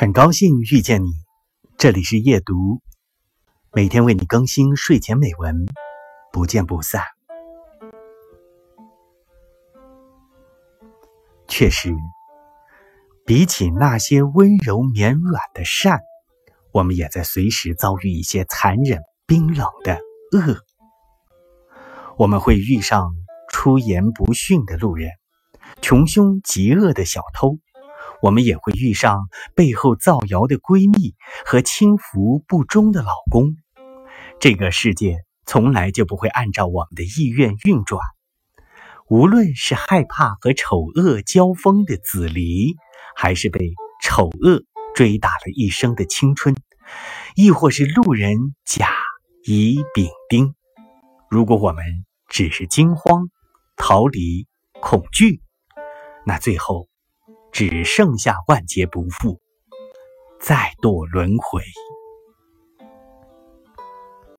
很高兴遇见你，这里是夜读，每天为你更新睡前美文，不见不散。确实，比起那些温柔绵软的善，我们也在随时遭遇一些残忍冰冷的恶。我们会遇上出言不逊的路人，穷凶极恶的小偷。我们也会遇上背后造谣的闺蜜和轻浮不忠的老公。这个世界从来就不会按照我们的意愿运转。无论是害怕和丑恶交锋的子离，还是被丑恶追打了一生的青春，亦或是路人甲乙丙丁，如果我们只是惊慌、逃离、恐惧，那最后。只剩下万劫不复，再度轮回。